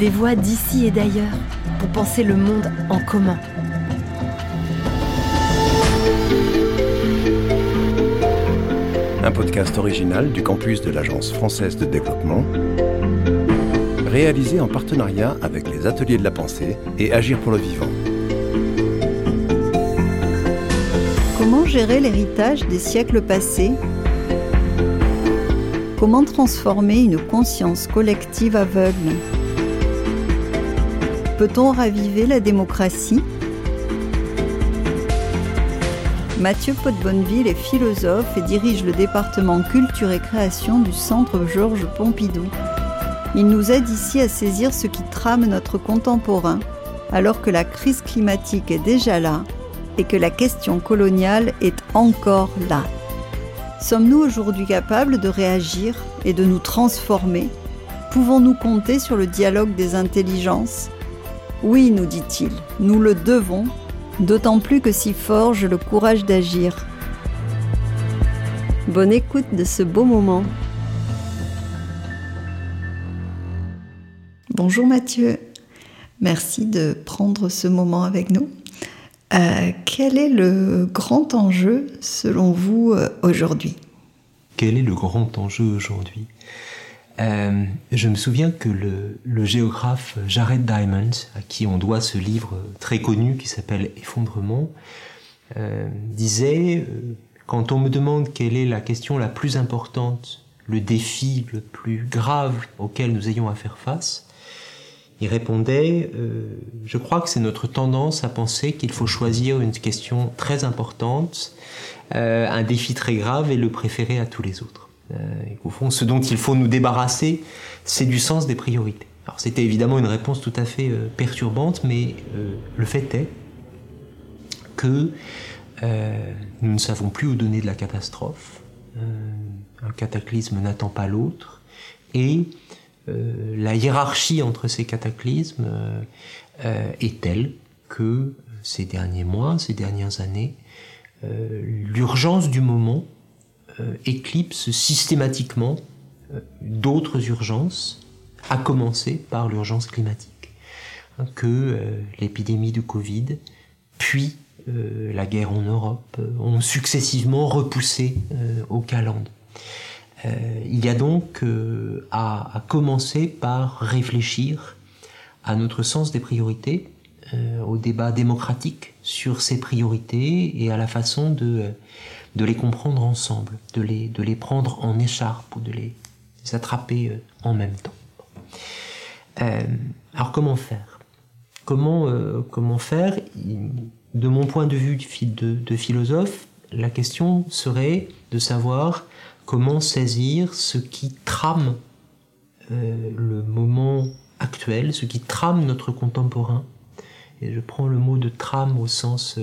des voix d'ici et d'ailleurs pour penser le monde en commun. Un podcast original du campus de l'Agence française de développement, réalisé en partenariat avec les Ateliers de la Pensée et Agir pour le Vivant. Comment gérer l'héritage des siècles passés? Comment transformer une conscience collective aveugle? Peut-on raviver la démocratie? Mathieu Potbonneville est philosophe et dirige le département culture et création du Centre Georges Pompidou. Il nous aide ici à saisir ce qui trame notre contemporain, alors que la crise climatique est déjà là et que la question coloniale est encore là. Sommes-nous aujourd'hui capables de réagir et de nous transformer? Pouvons-nous compter sur le dialogue des intelligences? Oui, nous dit-il, nous le devons, d'autant plus que s'y forge le courage d'agir. Bonne écoute de ce beau moment. Bonjour Mathieu, merci de prendre ce moment avec nous. Euh, quel est le grand enjeu selon vous euh, aujourd'hui? Quel est le grand enjeu aujourd'hui? Euh, je me souviens que le, géographe Jared Diamond, à qui on doit ce livre très connu qui s'appelle Effondrement, euh, disait euh, Quand on me demande quelle est la question la plus importante, le défi le plus grave auquel nous ayons à faire face, il répondait Je crois que c'est notre tendance à penser qu'il faut choisir une question très importante, un défi très grave et le préférer à tous les autres. Euh, et qu'au fond, ce dont il faut nous débarrasser, c'est du sens des priorités. Alors c'était évidemment une réponse tout à fait euh, perturbante, mais euh, le fait est que nous ne savons plus où donner de la catastrophe. un cataclysme n'attend pas l'autre. Et la hiérarchie entre ces cataclysmes est telle que ces derniers mois, ces dernières années, l'urgence du moment euh, éclipse systématiquement euh, d'autres urgences, à commencer par l'urgence climatique, hein, que euh, l'épidémie de Covid, puis la guerre en Europe ont successivement repoussé au calende. il y a donc à, commencer par réfléchir à notre sens des priorités, au débat démocratique sur ces priorités et à la façon de de les comprendre ensemble, de les, de les prendre en écharpe ou de les, attraper euh, en même temps. Euh, alors comment faire? Comment, euh, comment faire? De mon point de vue de, de philosophe, la question serait de savoir comment saisir ce qui trame le moment actuel, ce qui trame notre contemporain. Et je prends le mot de trame au sens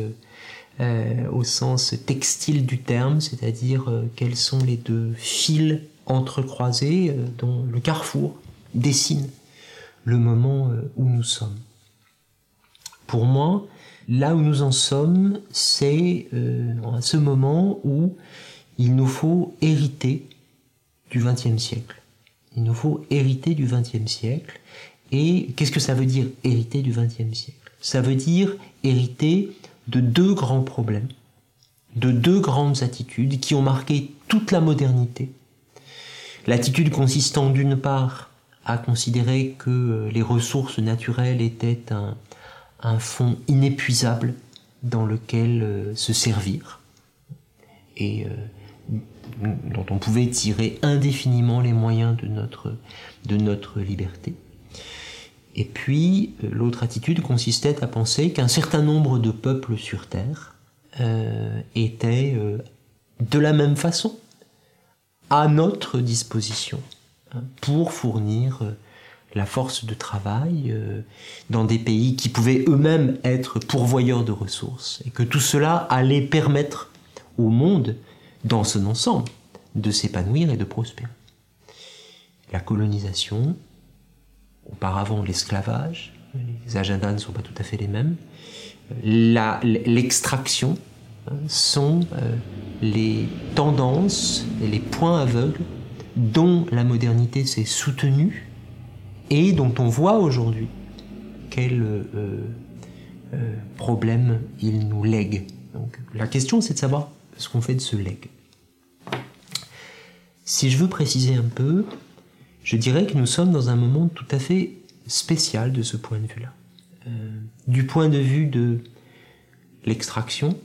au sens textile du terme, c'est-à-dire euh, quels sont les deux fils entrecroisés euh, dont le carrefour dessine le moment où nous sommes. Pour moi, là où nous en sommes, c'est à ce moment où il nous faut hériter du XXe siècle. Il nous faut hériter du XXe siècle. Et qu'est-ce que ça veut dire hériter du XXe siècle? Ça veut dire hériter de deux grands problèmes, de deux grandes attitudes qui ont marqué toute la modernité. L'attitude consistant d'une part à considérer que euh, les ressources naturelles étaient un, un fond inépuisable dans lequel euh, se servir et euh, dont on pouvait tirer indéfiniment les moyens de de notre liberté. Et puis, euh, l'autre attitude consistait à penser qu'un certain nombre de peuples sur Terre euh, étaient euh, de la même façon à notre disposition hein, pour fournir la force de travail dans des pays qui pouvaient eux-mêmes être pourvoyeurs de ressources et que tout cela allait permettre au monde, dans son ensemble, de s'épanouir et de prospérer. La colonisation, auparavant l'esclavage, les agendas ne sont pas tout à fait les mêmes, l'extraction hein, sont euh, les tendances et les points aveugles dont la modernité s'est soutenue et dont on voit aujourd'hui quel euh, euh, problème il nous lègue. Donc, la question, c'est de savoir ce qu'on fait de ce legs. Si je veux préciser un peu, je dirais que nous sommes dans un moment tout à fait spécial de ce point de vue-là. Euh, du point de vue de l'extraction,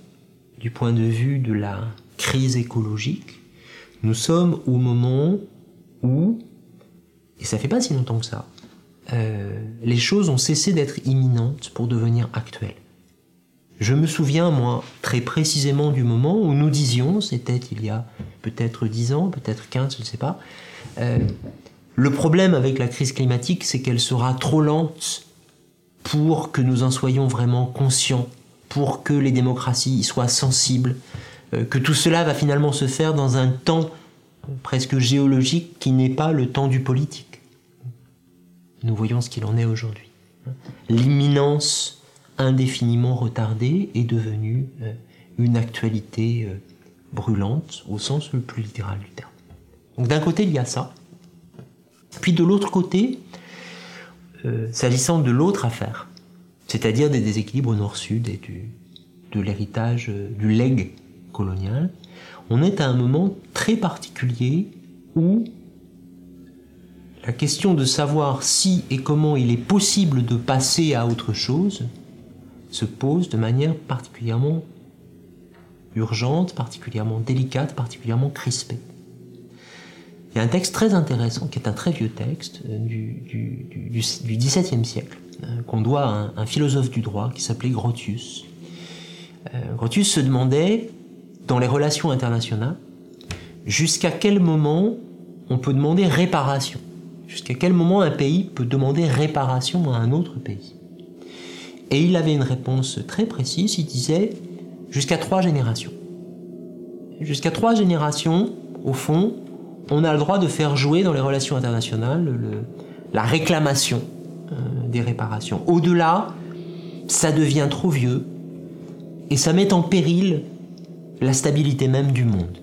du point de vue de la crise écologique, nous sommes au moment où, et ça fait pas si longtemps que ça, euh, les choses ont cessé d'être imminentes pour devenir actuelles. Je me souviens, moi, très précisément du moment où nous disions, c'était il y a peut-être 10 ans, peut-être 15, je ne sais pas, euh, le problème avec la crise climatique, c'est qu'elle sera trop lente pour que nous en soyons vraiment conscients, pour que les démocraties y soient sensibles, euh, que tout cela va finalement se faire dans un temps presque géologique qui n'est pas le temps du politique. Nous voyons ce qu'il en est aujourd'hui. L'imminence indéfiniment retardée est devenue euh, une actualité euh, brûlante au sens le plus littéral du terme. Donc d'un côté, il y a ça. Puis de l'autre côté, euh, s'agissant de l'autre affaire, c'est-à-dire des déséquilibres nord-sud et du, de l'héritage du legs colonial, on est à un moment très particulier où la question de savoir si et comment il est possible de passer à autre chose se pose de manière particulièrement urgente, particulièrement délicate, particulièrement crispée. Il y a un texte très intéressant, qui est un très vieux texte euh, du, XVIIe siècle, euh, qu'on doit à un, philosophe du droit qui s'appelait Grotius. Euh, Grotius se demandait, dans les relations internationales, jusqu'à quel moment on peut demander réparation? Jusqu'à quel moment un pays peut demander réparation à un autre pays? Et il avait une réponse très précise, il disait jusqu'à trois générations. Jusqu'à trois générations, au fond, on a le droit de faire jouer dans les relations internationales la réclamation euh, des réparations. Au-delà, ça devient trop vieux et ça met en péril la stabilité même du monde.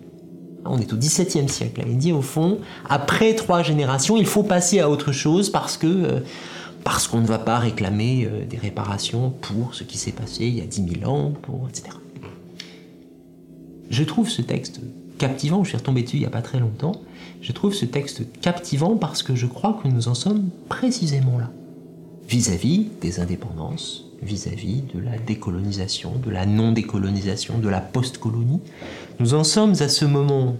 On est au XVIIe siècle. Il dit au fond, après trois générations, il faut passer à autre chose parce que euh, parce qu'on ne va pas réclamer euh, des réparations pour ce qui s'est passé il y a 10 000 ans, pour etc. Je trouve ce texte captivant. Je suis retombé dessus il n'y a pas très longtemps. Je trouve ce texte captivant parce que je crois que nous en sommes précisément là, vis-à-vis des indépendances, vis-à-vis de la décolonisation, de la non-décolonisation, de la post-colonie. Nous en sommes à ce moment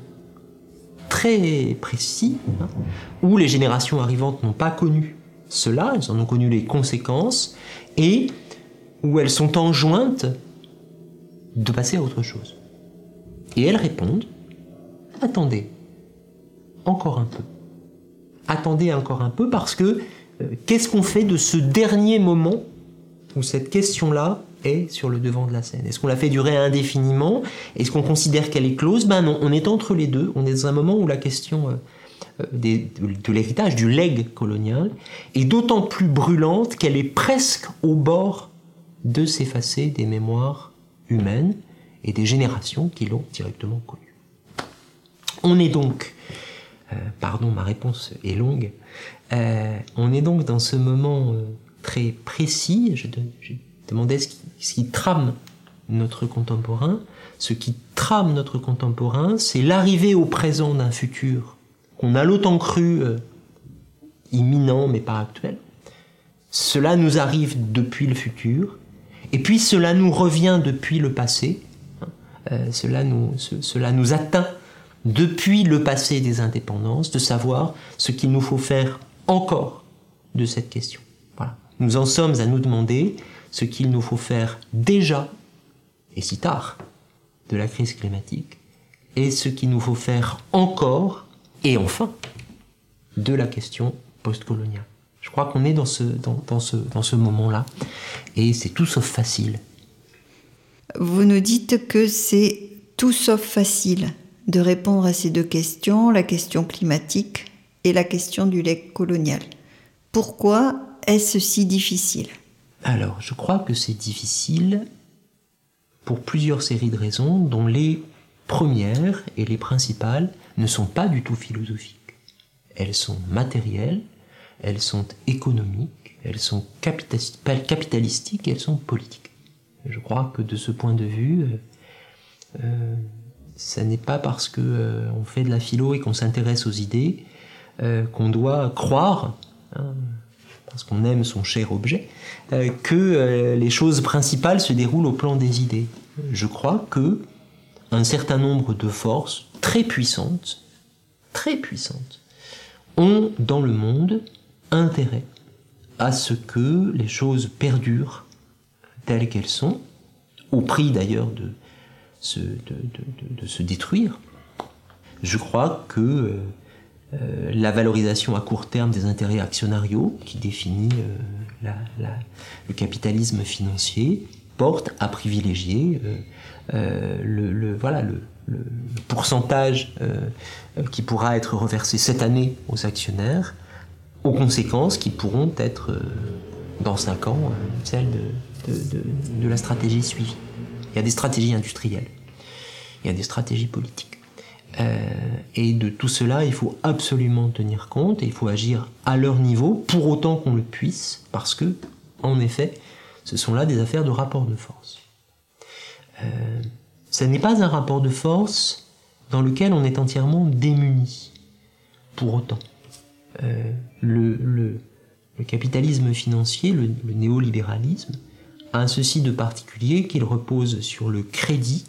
très précis hein, où les générations arrivantes n'ont pas connu cela, elles en ont connu les conséquences, et où elles sont enjointes de passer à autre chose. Et elles répondent, attendez, encore un peu. Attendez encore un peu parce que euh, qu'est-ce qu'on fait de ce dernier moment où cette question-là est sur le devant de la scène? Est-ce qu'on la fait durer indéfiniment? Est-ce qu'on considère qu'elle est close? Ben non, on est entre les deux. On est dans un moment où la question euh, euh, de l'héritage, du legs colonial, est d'autant plus brûlante qu'elle est presque au bord de s'effacer des mémoires humaines et des générations qui l'ont directement connue. On est donc, pardon, ma réponse est longue, on est donc dans ce moment très précis. Je, demandais ce qui, trame notre contemporain. Ce qui trame notre contemporain, c'est l'arrivée au présent d'un futur qu'on a longtemps cru euh, imminent mais pas actuel. Cela nous arrive depuis le futur, et puis cela nous revient depuis le passé. Euh, nous, cela nous atteint depuis le passé des indépendances, de savoir ce qu'il nous faut faire encore de cette question. Nous en sommes à nous demander ce qu'il nous faut faire déjà, et si tard, de la crise climatique, et ce qu'il nous faut faire encore, et enfin, de la question postcoloniale. Je crois qu'on est dans ce, dans, ce, dans ce moment-là, et c'est tout sauf facile. Vous nous dites que c'est tout sauf facile de répondre à ces deux questions, la question climatique et la question du lait colonial. Pourquoi est-ce si difficile? Alors, je crois que c'est difficile pour plusieurs séries de raisons, dont les premières et les principales ne sont pas du tout philosophiques. Elles sont matérielles, elles sont économiques, elles sont capitalistiques elles sont politiques. Je crois que de ce point de vue, euh, euh ça n'est pas parce que euh, on fait de la philo et qu'on s'intéresse aux idées euh, qu'on doit croire, hein, parce qu'on aime son cher objet, que les choses principales se déroulent au plan des idées. Je crois que un certain nombre de forces très puissantes, très puissantes, ont dans le monde intérêt à ce que les choses perdurent telles qu'elles sont, au prix d'ailleurs de se, de, se détruire. Je crois que euh, euh, la valorisation à court terme des intérêts actionnariaux, qui définit euh, le capitalisme financier, porte à privilégier le, voilà, le, pourcentage qui pourra être reversé cette année aux actionnaires, aux conséquences qui pourront être dans 5 ans celles de la stratégie suivie. Il y a des stratégies industrielles, il y a des stratégies politiques. Euh, et de tout cela, il faut absolument tenir compte et il faut agir à leur niveau, pour autant qu'on le puisse, parce que, en effet, ce sont là des affaires de rapport de force. Euh, ce n'est pas un rapport de force dans lequel on est entièrement démuni, pour autant. Euh, le, capitalisme financier, le néolibéralisme, a ceci de particulier qu'il repose sur le crédit,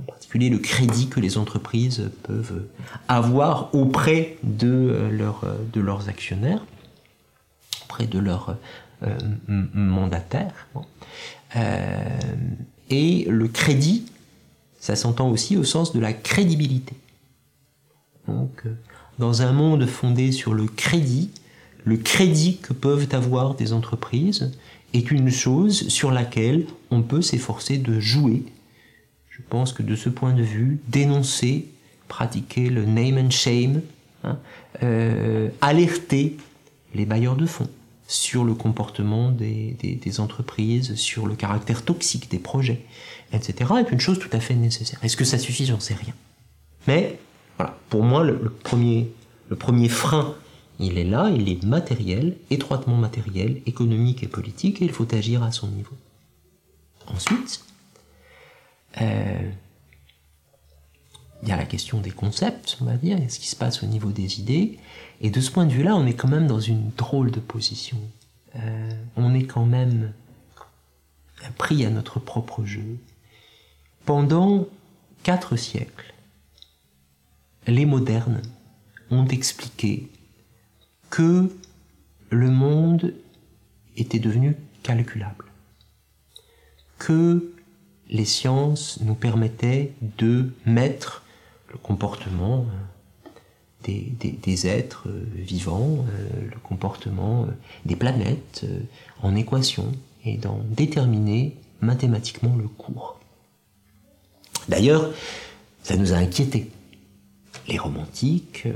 en particulier le crédit que les entreprises peuvent avoir auprès de, euh, de leurs actionnaires, auprès de leurs euh, mandataires. Euh, et le crédit, ça s'entend aussi au sens de la crédibilité. Donc, dans un monde fondé sur le crédit, le crédit que peuvent avoir des entreprises est une chose sur laquelle on peut s'efforcer de jouer. Je pense que de ce point de vue, dénoncer, pratiquer le name and shame, hein, euh, alerter les bailleurs de fonds sur le comportement des, entreprises, sur le caractère toxique des projets, etc., est une chose tout à fait nécessaire. Est-ce que ça suffit? J'en sais rien. Mais voilà, pour moi, le, premier, le premier frein il est là, il est matériel, étroitement matériel, économique et politique, et il faut agir à son niveau. Ensuite, euh, il y a la question des concepts, on va dire, ce qui se passe au niveau des idées, et de ce point de vue-là, on est quand même dans une drôle de position. Euh, on est quand même pris à notre propre jeu. Pendant quatre siècles, les modernes ont expliqué que le monde était devenu calculable, que les sciences nous permettaient de mettre le comportement euh, des, êtres euh, vivants, euh, le comportement des planètes en équation et d'en déterminer mathématiquement le cours. D'ailleurs, ça nous a inquiétés. Les romantiques,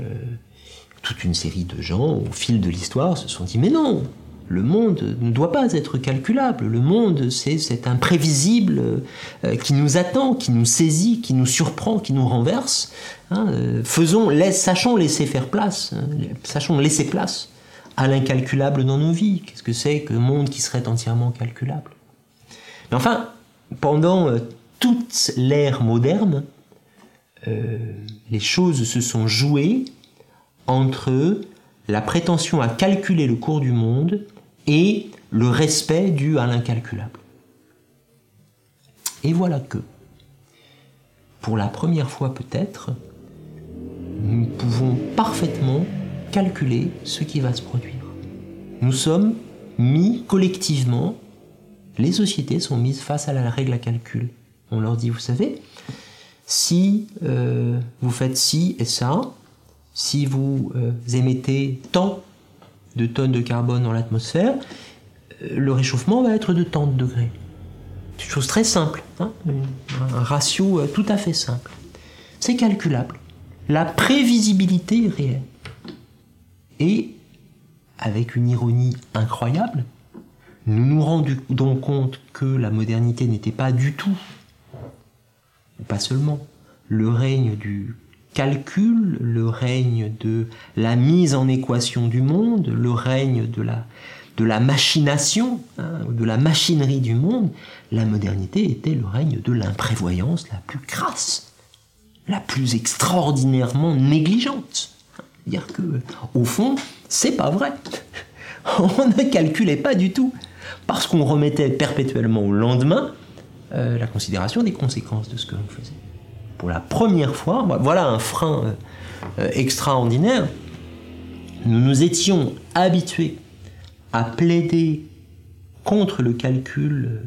toute une série de gens, au fil de l'histoire, se sont dit mais non, le monde ne doit pas être calculable. Le monde, c'est cet imprévisible euh, qui nous attend, qui nous saisit, qui nous surprend, qui nous renverse. Hein, euh, faisons, sachons laisser faire place, hein, sachons laisser place à l'incalculable dans nos vies. Qu'est-ce que c'est qu'un monde qui serait entièrement calculable? Mais enfin, pendant euh, toute l'ère moderne, les choses se sont jouées entre la prétention à calculer le cours du monde et le respect dû à l'incalculable. Et voilà que, pour la première fois peut-être, nous pouvons parfaitement calculer ce qui va se produire. Nous sommes mis collectivement, les sociétés sont mises face à la règle à calcul. On leur dit, vous savez, si euh, vous faites ci et ça, si vous euh, émettez tant de tonnes de carbone dans l'atmosphère, euh, le réchauffement va être de tant de degrés. C'est une chose très simple, hein, un ratio euh, tout à fait simple. C'est calculable. La prévisibilité est réelle. Et, avec une ironie incroyable, nous nous rendons compte que la modernité n'était pas du tout, pas seulement, le règne du calcul, le règne de la mise en équation du monde, le règne de la, de la machination, hein, de la machinerie du monde, la modernité était le règne de l'imprévoyance la plus crasse, la plus extraordinairement négligente. Dire que, au fond, c'est pas vrai. On ne calculait pas du tout, parce qu'on remettait perpétuellement au lendemain euh, la considération des conséquences de ce que l'on faisait. Pour la première fois, voilà un frein euh, euh, extraordinaire. Nous nous étions habitués à plaider contre le calcul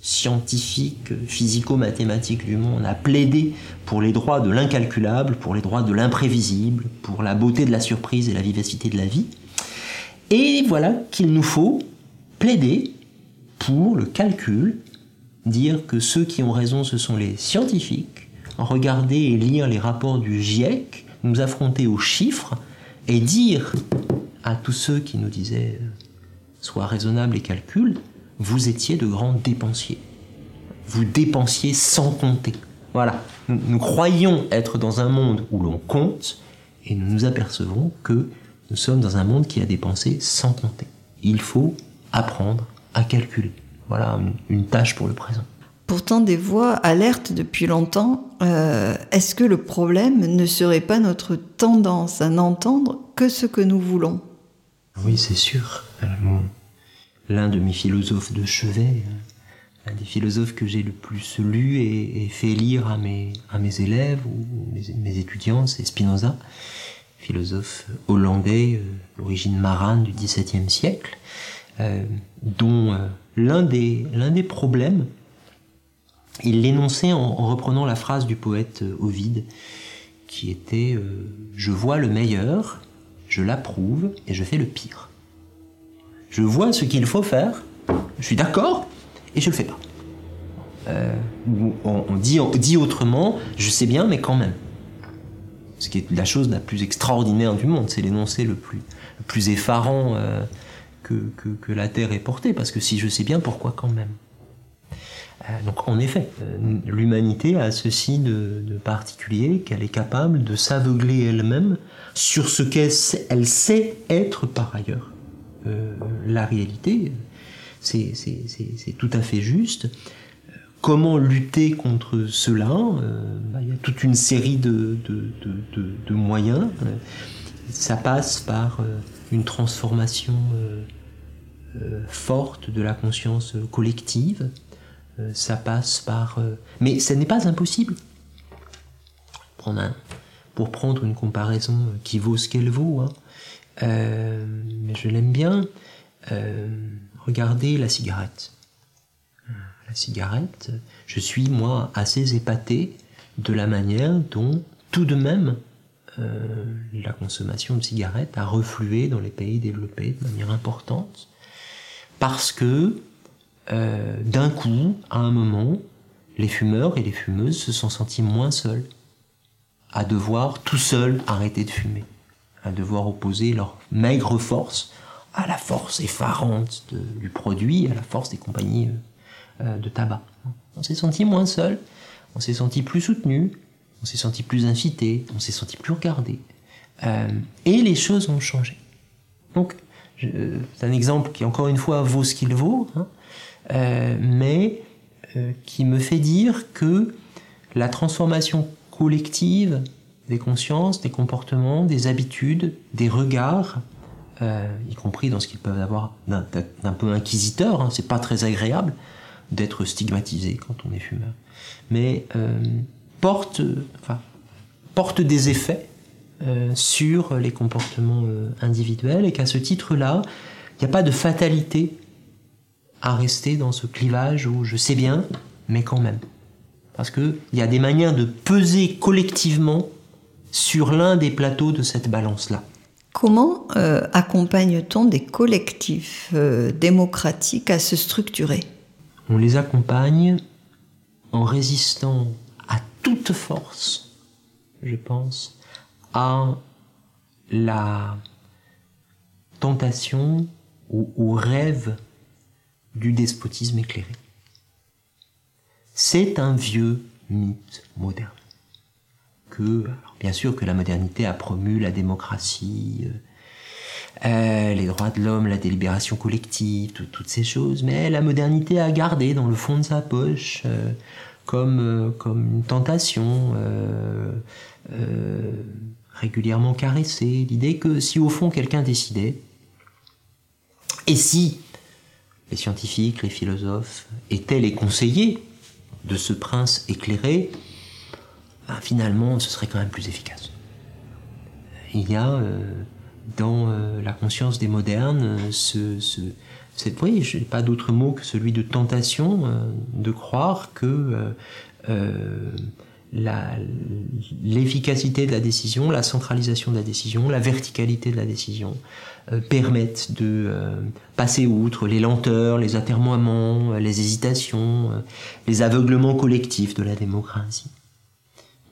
scientifique, physico-mathématique du monde, à plaider pour les droits de l'incalculable, pour les droits de l'imprévisible, pour la beauté de la surprise et la vivacité de la vie. Et voilà qu'il nous faut plaider pour le calcul, dire que ceux qui ont raison, ce sont les scientifiques, regarder et lire les rapports du GIEC, nous affronter aux chiffres et dire à tous ceux qui nous disaient sois raisonnable et calcul, vous étiez de grands dépensiers. Vous dépensiez sans compter. Voilà. Nous, nous croyons être dans un monde où l'on compte et nous nous apercevons que nous sommes dans un monde qui a dépensé sans compter. Il faut apprendre à calculer. Voilà une, tâche pour le présent. Pourtant, des voix alertent depuis longtemps. Euh, est-ce que le problème ne serait pas notre tendance à n'entendre que ce que nous voulons? Oui, c'est sûr. Euh, l'un de mes philosophes de chevet, euh, un des philosophes que j'ai le plus lu et, fait lire à mes, élèves ou mes, étudiants, c'est Spinoza, philosophe hollandais, d'origine marane du XVIIe siècle, dont l'un des, l'un des problèmes, il l'énonçait en, reprenant la phrase du poète euh, Ovide, qui était euh, Je vois le meilleur, je l'approuve et je fais le pire. Je vois ce qu'il faut faire, je suis d'accord et je le fais pas. Euh, on, dit, autrement, je sais bien, mais quand même. Ce qui est la chose la plus extraordinaire du monde, c'est l'énoncé le plus, effarant que, la Terre est portée, parce que si je sais bien, pourquoi quand même? Donc en effet, euh, l'humanité a ceci de, particulier qu'elle est capable de s'aveugler elle-même sur ce qu'elle sait être par ailleurs. Euh, la réalité, c'est tout à fait juste. Comment lutter contre cela bah, Il y a toute une série de, moyens. Ça passe par une transformation euh, forte de la conscience collective. Euh, ça passe par... Euh, mais ce n'est pas impossible. pour prendre une comparaison qui vaut ce qu'elle vaut, hein. mais je l'aime bien, regardez la cigarette. La cigarette, je suis moi assez épaté de la manière dont tout de même la consommation de cigarettes a reflué dans les pays développés de manière importante parce que euh, d'un coup, à un moment, les fumeurs et les fumeuses se sont sentis moins seuls, à devoir tout seuls arrêter de fumer, à devoir opposer leur maigre force à la force effarante du produit, à la force des compagnies euh, euh, de tabac. On s'est senti moins seul, on s'est senti plus soutenu, on s'est senti plus incité, on s'est senti plus regardé. et les choses ont changé. Donc, c'est un exemple qui, encore une fois, vaut ce qu'il vaut, hein, euh, mais euh, qui me fait dire que la transformation collective des consciences, des comportements, des habitudes, des regards, euh, y compris dans ce qu'ils peuvent avoir d'un peu inquisiteur, hein, c'est pas très agréable d'être stigmatisé quand on est fumeur, mais porte, porte des effets sur les comportements individuels et qu'à ce titre-là, il n'y a pas de fatalité à rester dans ce clivage où je sais bien, mais quand même. Parce qu'il y a des manières de peser collectivement sur l'un des plateaux de cette balance-là. Comment euh, accompagne-t-on des collectifs démocratiques à se structurer? On les accompagne en résistant à toute force, je pense, à la tentation ou au rêve du despotisme éclairé. C'est un vieux mythe moderne. que, bien sûr que la modernité a promu la démocratie, euh, les droits de l'homme, la délibération collective, toutes ces choses, mais la modernité a gardé dans le fond de sa poche euh, comme, euh, comme une tentation régulièrement caressée, l'idée que si au fond quelqu'un décidait, et si les scientifiques, les philosophes étaient les conseillers de ce prince éclairé, ben, finalement ce serait quand même plus efficace. Il y a dans euh, la conscience des modernes, euh, ce, je n'ai pas d'autre mot que celui de tentation, euh, de croire que l'efficacité de la décision, la centralisation de la décision, la verticalité de la décision permettent de passer outre les lenteurs, les atermoiements, les hésitations, les aveuglements collectifs de la démocratie.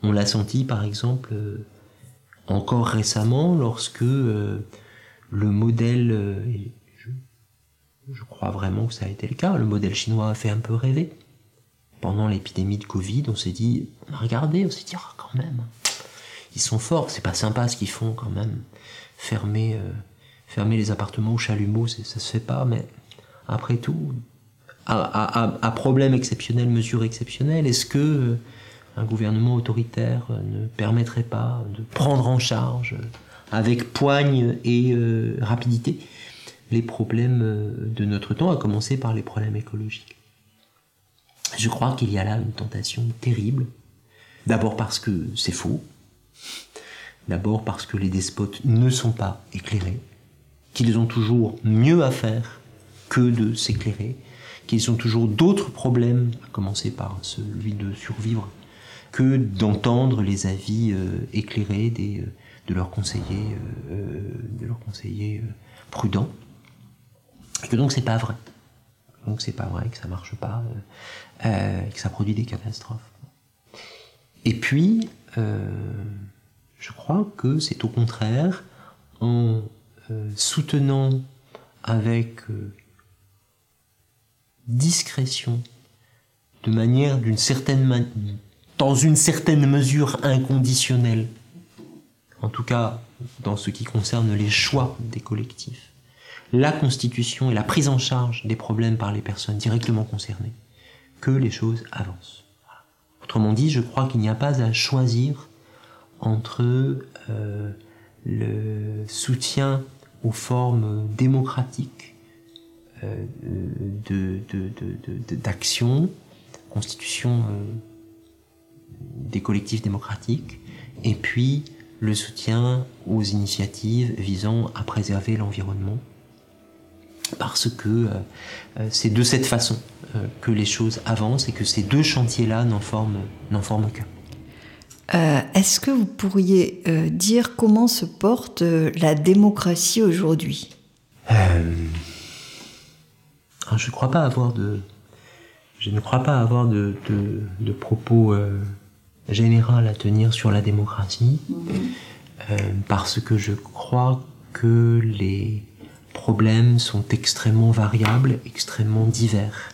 On l'a senti par exemple encore récemment lorsque euh, le modèle, euh, je, crois vraiment que ça a été le cas, le modèle chinois a fait un peu rêver. Pendant l'épidémie de Covid, on s'est dit, on a regardé, on s'est dit, ah, quand même, ils sont forts, c'est pas sympa ce qu'ils font quand même. Fermer, euh, fermer les appartements au chalumeau, ça se fait pas, mais après tout, à, problème exceptionnel, mesure exceptionnelle, est-ce que un gouvernement autoritaire ne permettrait pas de prendre en charge avec poigne et euh, rapidité les problèmes euh, de notre temps, à commencer par les problèmes écologiques? Je crois qu'il y a là une tentation terrible. D'abord parce que c'est faux. D'abord parce que les despotes ne sont pas éclairés. Qu'ils ont toujours mieux à faire que de s'éclairer. Qu'ils ont toujours d'autres problèmes, à commencer par celui de survivre que d'entendre les avis euh, éclairés des, euh, de leurs conseillers, euh, de leurs prudents. Et que donc c'est pas vrai. Donc c'est pas vrai que ça marche pas, que ça produit des catastrophes. Et puis, je crois que c'est au contraire en soutenant avec discrétion, de manière d'une certaine manière, dans une certaine mesure inconditionnelle, en tout cas dans ce qui concerne les choix des collectifs, la constitution et la prise en charge des problèmes par les personnes directement concernées, que les choses avancent. Autrement dit, je crois qu'il n'y a pas à choisir entre euh, le soutien aux formes démocratiques euh, d'action, constitution euh, des collectifs démocratiques, et puis le soutien aux initiatives visant à préserver l'environnement, parce que euh, c'est de cette façon que les choses avancent et que ces deux chantiers-là n'en forment, forment qu'un. Est-ce que vous pourriez dire comment se porte la démocratie aujourd'hui? Je ne crois pas avoir de, je ne crois pas avoir de, de propos général à tenir sur la démocratie, euh, parce que je crois que les problèmes sont extrêmement variables, extrêmement divers,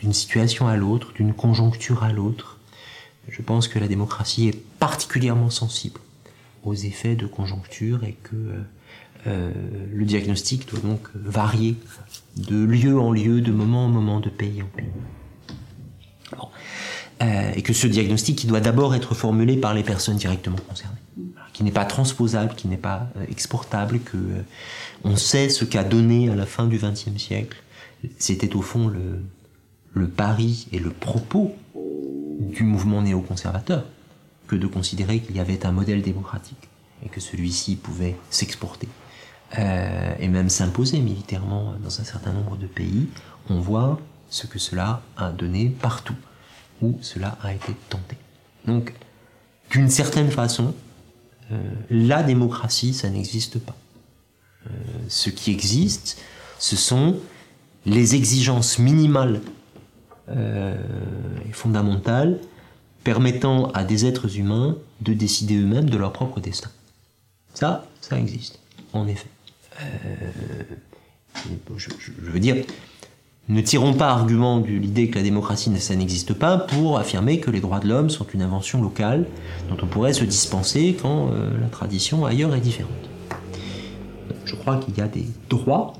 d'une situation à l'autre, d'une conjoncture à l'autre. Je pense que la démocratie est particulièrement sensible aux effets de conjoncture et que euh, euh, le diagnostic doit donc varier de lieu en lieu, de moment en moment, de pays en pays. Euh, et que ce diagnostic doit d'abord être formulé par les personnes directement concernées, qui n'est pas transposable, qui n'est pas exportable, que on sait ce qu'a donné à la fin du XXe siècle. C'était au fond le pari et le propos du mouvement néoconservateur que de considérer qu'il y avait un modèle démocratique et que celui-ci pouvait s'exporter euh, et même s'imposer militairement dans un certain nombre de pays. On voit ce que cela a donné partout où cela a été tenté. Donc, d'une certaine façon, euh, la démocratie, ça n'existe pas. Euh, ce qui existe, ce sont les exigences minimales euh, et fondamentales permettant à des êtres humains de décider eux-mêmes de leur propre destin. Ça, ça existe, en effet. je veux dire, ne tirons pas argument de l'idée que la démocratie ça n'existe pas pour affirmer que les droits de l'homme sont une invention locale dont on pourrait se dispenser quand euh, la tradition ailleurs est différente. Je crois qu'il y a des droits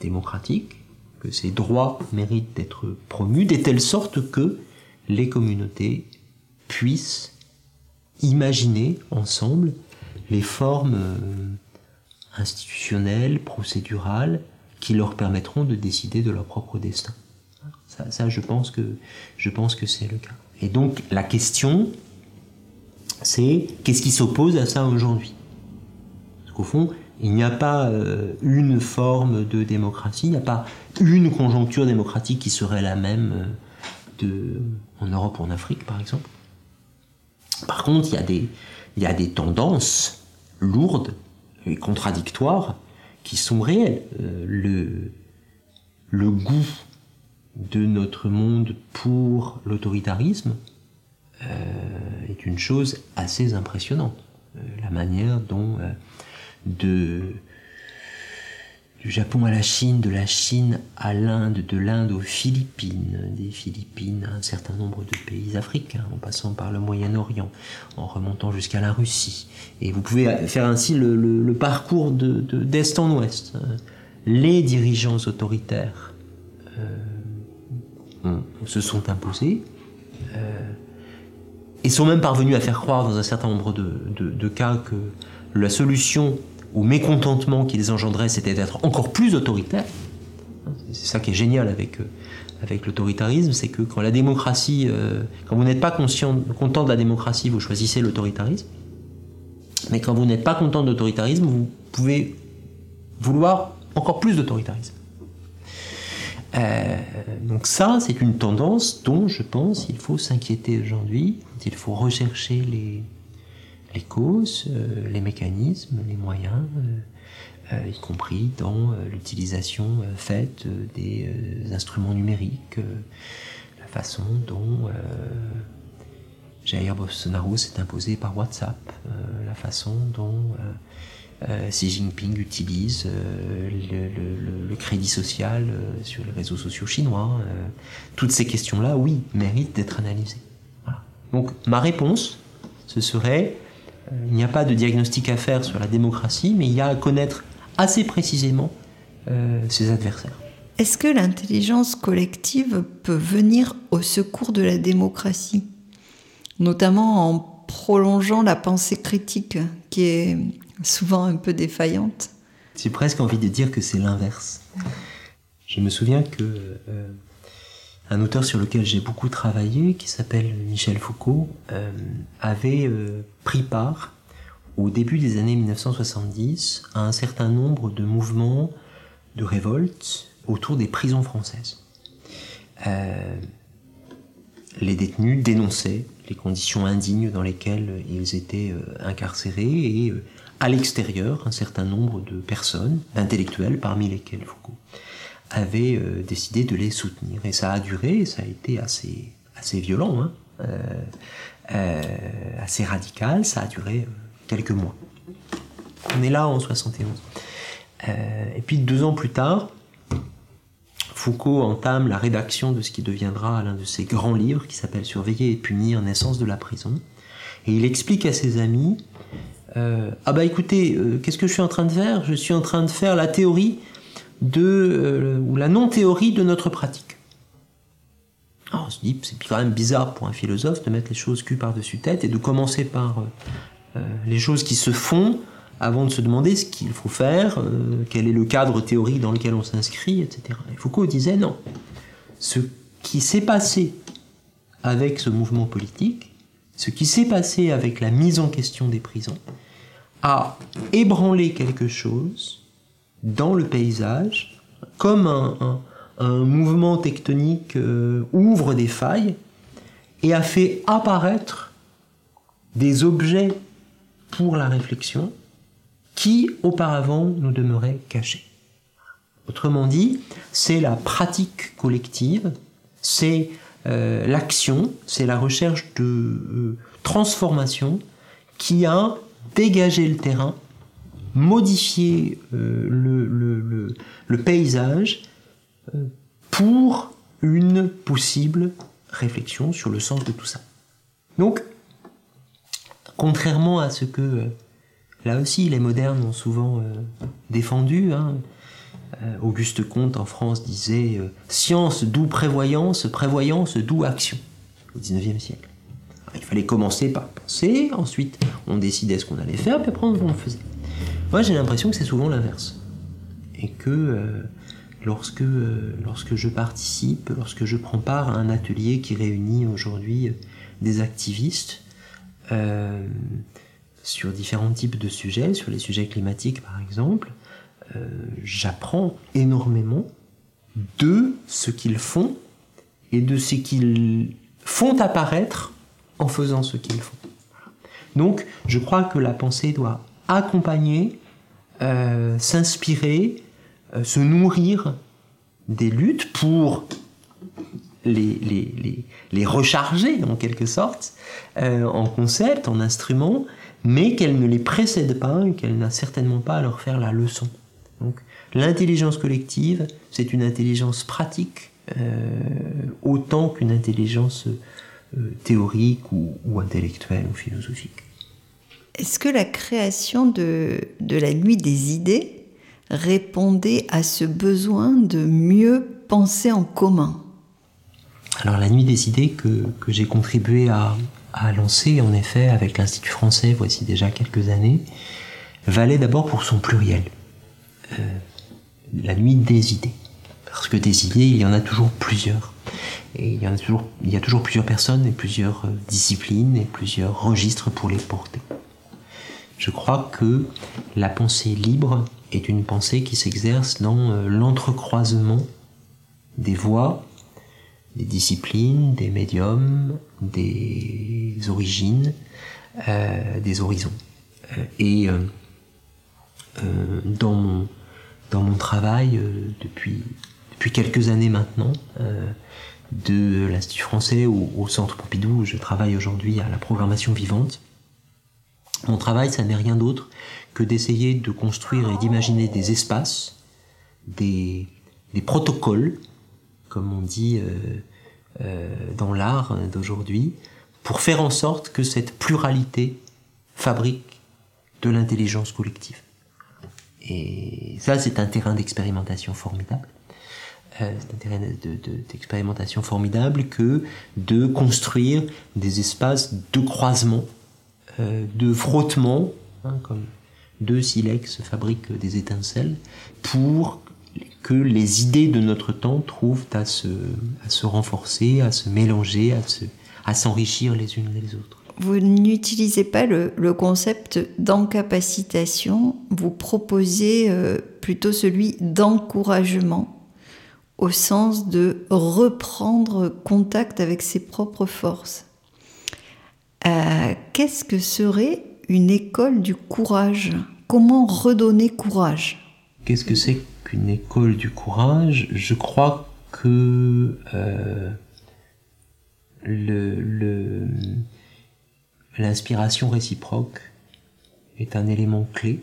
démocratiques, que ces droits méritent d'être promus de telle sorte que les communautés puissent imaginer ensemble les formes euh, institutionnelles, procédurales, qui leur permettront de décider de leur propre destin. Ça, je pense que je pense que c'est le cas. Et donc la question, c'est qu'est-ce qui s'oppose à ça aujourd'hui? Parce qu'au fond, il n'y a pas euh, une forme de démocratie, il n'y a pas une conjoncture démocratique qui serait la même euh, en Europe ou en Afrique, par exemple. Par contre, il y a des, tendances lourdes et contradictoires qui sont réels. Euh, le, goût de notre monde pour l'autoritarisme est une chose assez impressionnante. La manière dont de du Japon à la Chine, de la Chine à l'Inde, de l'Inde aux Philippines, des Philippines à un certain nombre de pays africains, en passant par le Moyen-Orient, en remontant jusqu'à la Russie. Et vous pouvez faire ainsi le, parcours d'est de, en ouest. Les dirigeants autoritaires euh, se sont imposés euh, et sont même parvenus à faire croire dans un certain nombre de, de cas que la solution au mécontentement qui les engendrait, c'était d'être encore plus autoritaire. C'est ça qui est génial avec, euh, avec l'autoritarisme, c'est que quand la démocratie, euh, quand vous n'êtes pas conscient, content de la démocratie, vous choisissez l'autoritarisme. Mais quand vous n'êtes pas content de l'autoritarisme, vous pouvez vouloir encore plus d'autoritarisme. Euh, donc ça, c'est une tendance dont je pense il faut s'inquiéter aujourd'hui, il faut rechercher les, les causes, euh, les mécanismes, les moyens, euh, euh, y compris dans l'utilisation faite des instruments numériques, la façon dont Jair Bolsonaro s'est imposé par WhatsApp, la façon dont Xi Jinping utilise le, crédit social sur les réseaux sociaux chinois. toutes ces questions-là, oui, méritent d'être analysées. Donc ma réponse, ce serait il n'y a pas de diagnostic à faire sur la démocratie, mais il y a à connaître assez précisément euh, ses adversaires. Est-ce que l'intelligence collective peut venir au secours de la démocratie, notamment en prolongeant la pensée critique qui est souvent un peu défaillante? J'ai presque envie de dire que c'est l'inverse. Je me souviens que euh, un auteur sur lequel j'ai beaucoup travaillé, qui s'appelle Michel Foucault, euh, avait euh, pris part au début des années 1970 à un certain nombre de mouvements de révolte autour des prisons françaises. Euh, les détenus dénonçaient les conditions indignes dans lesquelles ils étaient incarcérés et à l'extérieur un certain nombre de personnes, d'intellectuels parmi lesquels Foucault, avait euh, décidé de les soutenir. Et ça a duré, ça a été assez, assez violent, hein. euh, euh, assez radical, ça a duré quelques mois. On est là en 71. et puis deux ans plus tard, Foucault entame la rédaction de ce qui deviendra l'un de ses grands livres qui s'appelle Surveiller et punir, naissance de la prison. Et il explique à ses amis, ah bah écoutez, qu'est-ce que je suis en train de faire? Je suis en train de faire la théorie de, euh, ou la non-théorie de notre pratique. Alors on se dit, c'est quand même bizarre pour un philosophe de mettre les choses cul par-dessus tête et de commencer par euh, euh, les choses qui se font avant de se demander ce qu'il faut faire, quel est le cadre théorique dans lequel on s'inscrit, etc. Et Foucault disait non. Ce qui s'est passé avec ce mouvement politique, ce qui s'est passé avec la mise en question des prisons, a ébranlé quelque chose dans le paysage, comme un, mouvement tectonique euh, ouvre des failles et a fait apparaître des objets pour la réflexion qui auparavant nous demeuraient cachés. Autrement dit, c'est la pratique collective, c'est euh, l'action, c'est la recherche de euh, transformation qui a dégagé le terrain modifier euh, le, paysage euh, pour une possible réflexion sur le sens de tout ça. Donc, contrairement à ce que, euh, là aussi, les modernes ont souvent défendu, hein, Auguste Comte en France disait Science d'où prévoyance, prévoyance d'où action, au XIXe siècle. il fallait commencer par penser, ensuite on décidait ce qu'on allait faire, puis après on le faisait. Moi j'ai l'impression que c'est souvent l'inverse. Et que lorsque, lorsque je participe, lorsque je prends part à un atelier qui réunit aujourd'hui des activistes, euh, sur différents types de sujets, sur les sujets climatiques par exemple, euh, j'apprends énormément de ce qu'ils font et de ce qu'ils font apparaître en faisant ce qu'ils font. Donc je crois que la pensée doit accompagner, euh, s'inspirer, se nourrir des luttes pour les, recharger en quelque sorte euh, en concept, en instrument, mais qu'elle ne les précède pas et qu'elle n'a certainement pas à leur faire la leçon. Donc l'intelligence collective, c'est une intelligence pratique euh, autant qu'une intelligence euh, théorique ou, intellectuelle ou philosophique. Est-ce que la création de, la nuit des idées répondait à ce besoin de mieux penser en commun? Alors la nuit des idées que, j'ai contribué à, lancer, en effet, avec l'Institut français, voici déjà quelques années, valait d'abord pour son pluriel. Euh, la nuit des idées. Parce que des idées, il y en a toujours plusieurs. Et il y, en a toujours, il y a toujours plusieurs personnes et plusieurs euh, disciplines et plusieurs registres pour les porter. Je crois que la pensée libre est une pensée qui s'exerce dans euh, l'entrecroisement des voix des disciplines, des médiums, des origines, euh, des horizons. Euh, et euh, dans, mon, dans mon travail depuis, depuis quelques années maintenant, de l'Institut français au, au, Centre Pompidou, où je travaille aujourd'hui à la programmation vivante, mon travail, ça n'est rien d'autre que d'essayer de construire et d'imaginer des espaces, des, protocoles comme on dit euh, euh, dans l'art d'aujourd'hui, pour faire en sorte que cette pluralité fabrique de l'intelligence collective. Et ça, c'est un terrain d'expérimentation formidable. Euh, c'est un terrain d'expérimentation formidable que de construire des espaces de croisement, de frottement, hein, comme deux silex fabriquent des étincelles, pour que les idées de notre temps trouvent à se, renforcer, à se mélanger, à, se, s'enrichir les unes les autres. Vous n'utilisez pas le, concept d'encapacitation, vous proposez euh, plutôt celui d'encouragement, au sens de reprendre contact avec ses propres forces. Euh, qu'est-ce que serait une école du courage? Comment redonner courage? Qu'est-ce que c'est qu'une école du courage? Je crois que euh, l'inspiration réciproque est un élément clé.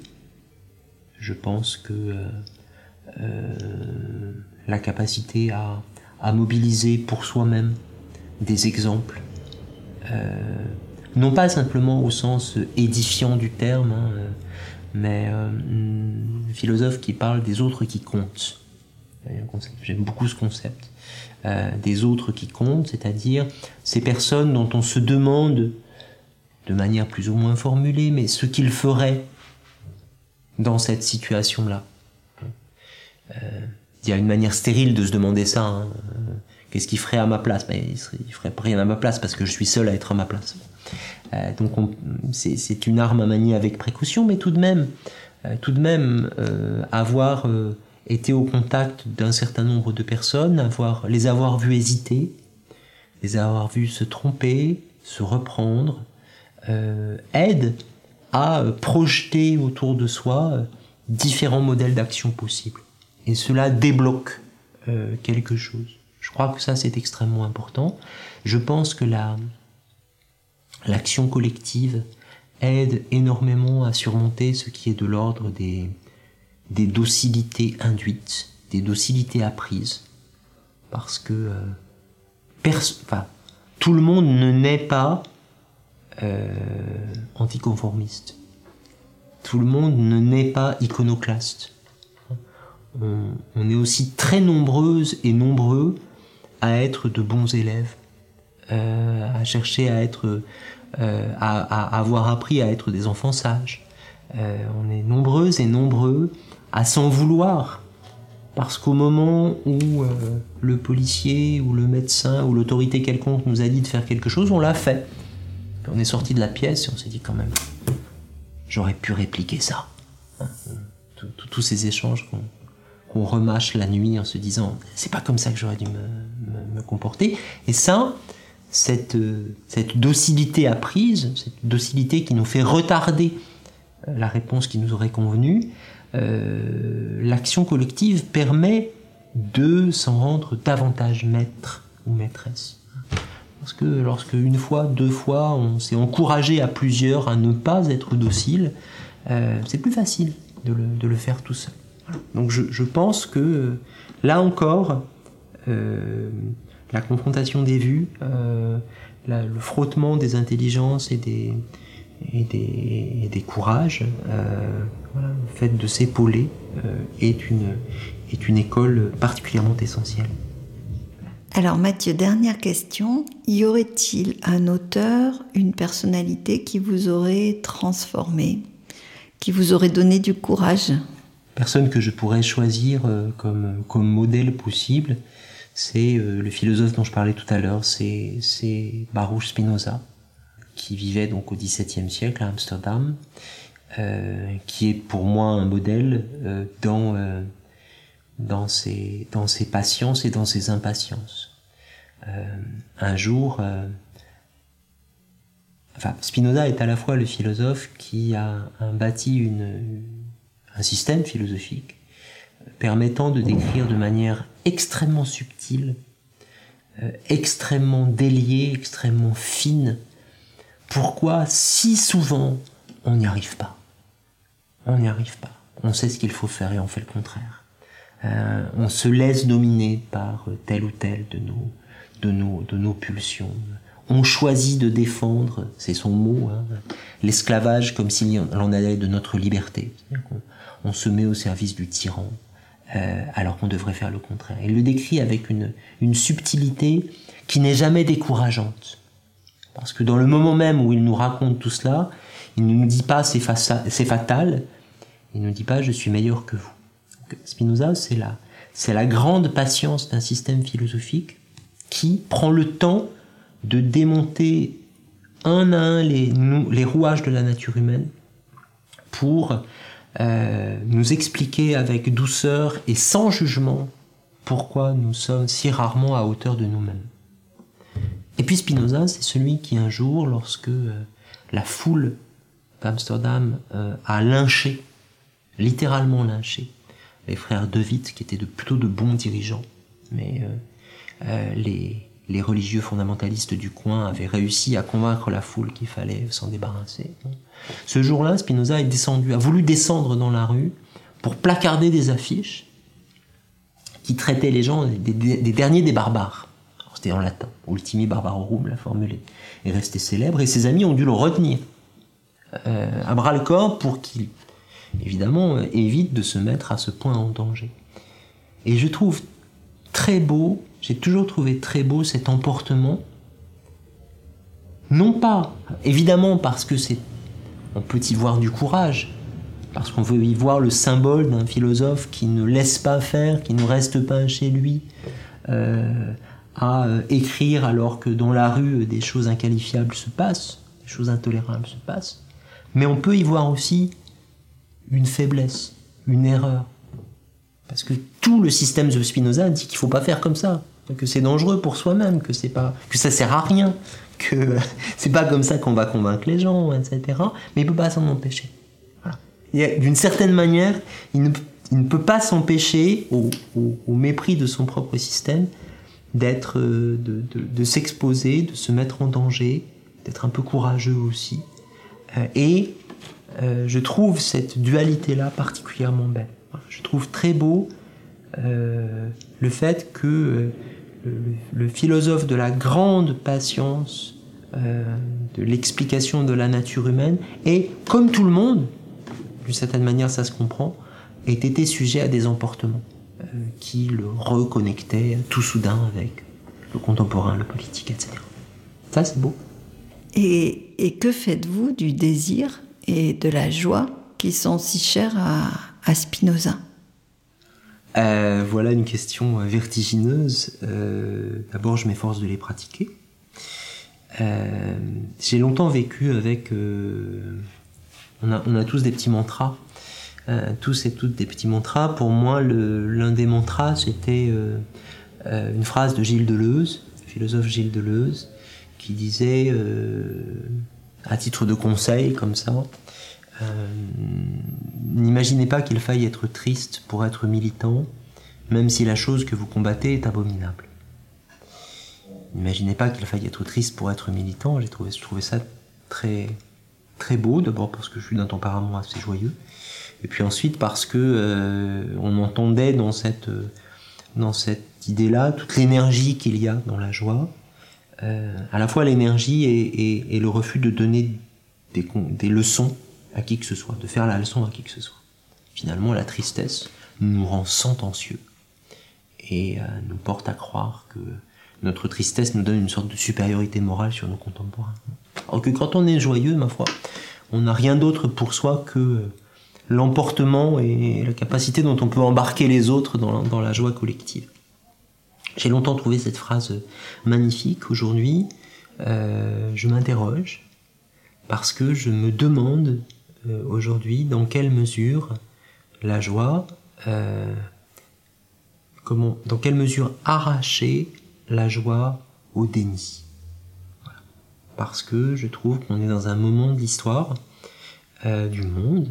Je pense que euh, la capacité à, mobiliser pour soi-même des exemples, non pas simplement au sens édifiant du terme, hein, mais euh, un philosophe qui parle des autres qui comptent. J'aime beaucoup ce concept. Euh, des autres qui comptent, c'est-à-dire ces personnes dont on se demande, de manière plus ou moins formulée, mais ce qu'ils feraient dans cette situation-là. Euh, il y a une manière stérile de se demander ça. Hein. Qu'est-ce qu'il ferait à ma place? Il ne ferait rien à ma place parce que je suis seul à être à ma place. Euh, donc c'est une arme à manier avec précaution, mais tout de même, euh, tout de même euh, avoir été au contact d'un certain nombre de personnes, avoir, les avoir vues hésiter, les avoir vues se tromper, se reprendre, aide à projeter autour de soi différents modèles d'action possibles. Et cela débloque quelque chose. Je crois que ça c'est extrêmement important. Je pense que la, l'action collective aide énormément à surmonter ce qui est de l'ordre des, docilités induites, des docilités apprises. parce que euh, tout le monde ne naît pas euh, anticonformiste. Tout le monde ne naît pas iconoclaste. On, est aussi très nombreuses et nombreux à être de bons élèves, à chercher à être, euh, à, avoir appris à être des enfants sages. on est nombreuses et nombreux à s'en vouloir parce qu'au moment où le policier ou le médecin ou l'autorité quelconque nous a dit de faire quelque chose, on l'a fait. On est sorti de la pièce et on s'est dit quand même, j'aurais pu répliquer ça. Hein, tous ces échanges qu'on remâche la nuit en se disant, c'est pas comme ça que j'aurais dû me, comporter. Et ça, cette, cette docilité apprise, cette docilité qui nous fait retarder euh, la réponse qui nous aurait convenu, euh, l'action collective permet de s'en rendre davantage maître ou maîtresse. Parce que lorsque une fois, deux fois, on s'est encouragé à plusieurs à ne pas être docile, euh, c'est plus facile de le, faire tout seul. Donc je, pense que là encore, euh, la confrontation des vues, euh, le frottement des intelligences et des, et des, des courages, le fait de s'épauler est, une, est une école particulièrement essentielle. Alors Mathieu, dernière question. Y aurait-il un auteur, une personnalité qui vous aurait transformé, qui vous aurait donné du courage? Personne que je pourrais choisir euh, comme, comme modèle possible, c'est euh, le philosophe dont je parlais tout à l'heure, c'est Baruch Spinoza, qui vivait donc au XVIIe siècle à Amsterdam, euh, qui est pour moi un modèle dans dans ses, dans ses patiences et dans ses impatiences. Euh, un jour, euh, enfin, Spinoza est à la fois le philosophe qui a, bâti une, un système philosophique permettant de décrire de manière extrêmement subtile, euh, extrêmement déliée, extrêmement fine, pourquoi si souvent on n'y arrive pas. On n'y arrive pas. On sait ce qu'il faut faire et on fait le contraire. Euh, on se laisse dominer par tel ou tel de nos, de nos, de nos pulsions. On choisit de défendre, c'est son mot, hein, l'esclavage comme s'il en allait de notre liberté. On, se met au service du tyran, euh, alors qu'on devrait faire le contraire. Il le décrit avec une, subtilité qui n'est jamais décourageante. Parce que dans le moment même où il nous raconte tout cela, il ne nous dit pas c'est fatal, il ne nous dit pas je suis meilleur que vous. Spinoza, c'est la, c'est la grande patience d'un système philosophique qui prend le temps de démonter un à un les rouages de la nature humaine pour euh, nous expliquer avec douceur et sans jugement pourquoi nous sommes si rarement à hauteur de nous-mêmes. Et puis Spinoza, c'est celui qui un jour, lorsque euh, la foule d'Amsterdam euh, a lynché, littéralement lynché, les frères De Witt, qui étaient de, plutôt de bons dirigeants, mais les, les, religieux fondamentalistes du coin avaient réussi à convaincre la foule qu'il fallait s'en débarrasser. Ce jour-là, Spinoza est descendu, a voulu descendre dans la rue pour placarder des affiches qui traitaient les gens des, derniers des barbares. C'était en latin, Ultimi barbarorum, la formule est restée célèbre, et ses amis ont dû le retenir euh, à bras le corps pour qu'il évidemment, évite de se mettre à ce point en danger. Et je trouve très beau, j'ai toujours trouvé très beau cet emportement, non pas, évidemment, parce que c'est, on peut y voir du courage, parce qu'on veut y voir le symbole d'un philosophe qui ne laisse pas faire, qui ne reste pas chez lui, euh, à euh, écrire alors que dans la rue des choses inqualifiables se passent, des choses intolérables se passent. Mais on peut y voir aussi une faiblesse, une erreur. Parce que tout le système de Spinoza dit qu'il faut pas faire comme ça, que c'est dangereux pour soi-même, que c'est pas, que ça sert à rien, que c'est pas comme ça qu'on va convaincre les gens, etc. Mais il peut pas s'en empêcher. D'une certaine manière, il ne, peut pas s'empêcher, au, mépris de son propre système, d'être, euh, de, s'exposer, de se mettre en danger, d'être un peu courageux aussi, euh, et euh, je trouve cette dualité-là particulièrement belle. Je trouve très beau le fait que le, philosophe de la grande patience, euh, de l'explication de la nature humaine, et comme tout le monde, d'une certaine manière ça se comprend, ait été sujet à des emportements euh, qui le reconnectaient tout soudain avec le contemporain, le politique, etc. Ça c'est beau. Et, que faites-vous du désir et de la joie qui sont si chers à Spinoza? Euh, voilà une question vertigineuse. Euh, d'abord, je m'efforce de les pratiquer. Euh, j'ai longtemps vécu avec... On a, tous des petits mantras. tous et toutes des petits mantras. Pour moi, l'un des mantras, c'était une phrase de Gilles Deleuze, philosophe Gilles Deleuze, qui disait, à titre de conseil, comme ça, euh, n'imaginez pas qu'il faille être triste pour être militant, même si la chose que vous combattez est abominable. N'imaginez pas qu'il faille être triste pour être militant. J'ai trouvé, ça très, très beau, d'abord parce que je suis d'un tempérament assez joyeux, et puis ensuite parce que euh, on entendait dans cette, dans cette idée-là toute l'énergie qu'il y a dans la joie, euh, à la fois l'énergie et, le refus de donner des leçons à qui que ce soit, de faire la leçon à qui que ce soit. Finalement, la tristesse nous rend sentencieux et euh, nous porte à croire que notre tristesse nous donne une sorte de supériorité morale sur nos contemporains. Alors que quand on est joyeux, ma foi, on n'a rien d'autre pour soi que l'emportement et la capacité dont on peut embarquer les autres dans la, joie collective. J'ai longtemps trouvé cette phrase magnifique. Aujourd'hui, euh, je m'interroge parce que je me demande euh, aujourd'hui dans quelle mesure la joie, euh, comment, dans quelle mesure arracher la joie au déni. Parce que je trouve qu'on est dans un moment de l'histoire euh, du monde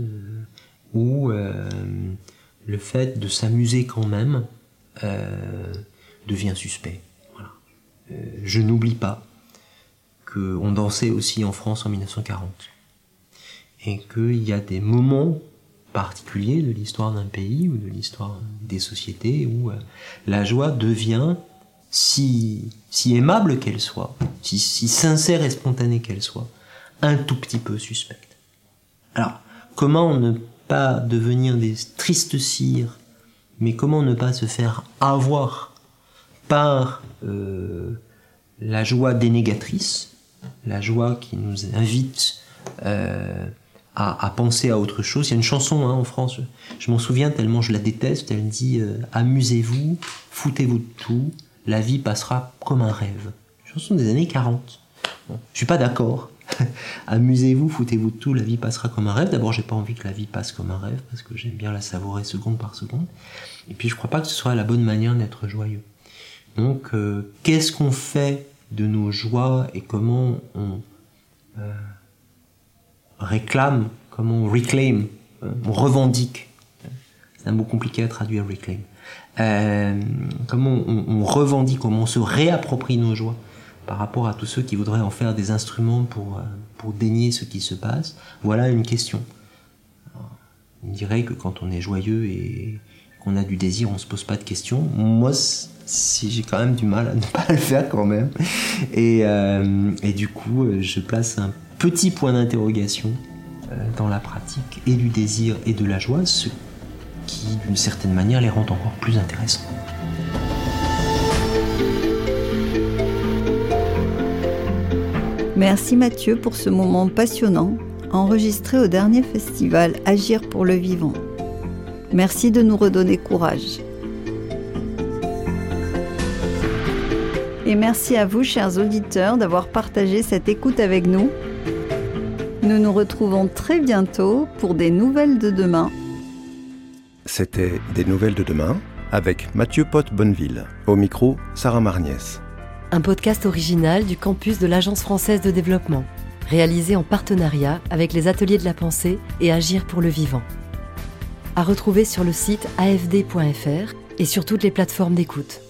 où le fait de s'amuser quand même devient suspect. je n'oublie pas qu'on dansait aussi en France en 1940 et qu'il y a des moments particuliers de l'histoire d'un pays ou de l'histoire des sociétés où euh, la joie devient si, si aimable qu'elle soit, si, si sincère et spontanée qu'elle soit, un tout petit peu suspecte. Alors, comment ne pas devenir des tristes cires, mais comment ne pas se faire avoir par euh, la joie dénégatrice, la joie qui nous invite euh, à, penser à autre chose. Il y a une chanson hein, en France, je, m'en souviens tellement je la déteste, elle dit euh, Amusez-vous, foutez-vous de tout, la vie passera comme un rêve. Chanson des années 40. Bon, je suis pas d'accord. Amusez-vous, foutez-vous de tout, la vie passera comme un rêve. D'abord, j'ai pas envie que la vie passe comme un rêve parce que j'aime bien la savourer seconde par seconde. Et puis, je crois pas que ce soit la bonne manière d'être joyeux. Donc, euh, qu'est-ce qu'on fait de nos joies et comment on euh, réclame, comment on reclaim, euh, on revendique. C'est un mot compliqué à traduire, reclaim. Euh, comment on, revendique, comment on se réapproprie nos joies par rapport à tous ceux qui voudraient en faire des instruments pour, euh, pour dénier ce qui se passe. Voilà une question. On dirait que quand on est joyeux et qu'on a du désir, on se pose pas de questions. Moi, si j'ai quand même du mal à ne pas le faire quand même. Et, et du coup, je place un petit point d'interrogation euh, dans la pratique et du désir et de la joie, ce qui d'une certaine manière les rend encore plus intéressants. Merci Mathieu pour ce moment passionnant, enregistré au dernier festival Agir pour le vivant. Merci de nous redonner courage. Et merci à vous, chers auditeurs, d'avoir partagé cette écoute avec nous nous nous retrouvons très bientôt pour des nouvelles de demain. C'était Des nouvelles de demain avec Mathieu Potte-Bonneville. Au micro, Sarah Marniès. Un podcast original du campus de l'Agence française de développement, réalisé en partenariat avec les Ateliers de la Pensée et Agir pour le Vivant. À retrouver sur le site afd.fr et sur toutes les plateformes d'écoute.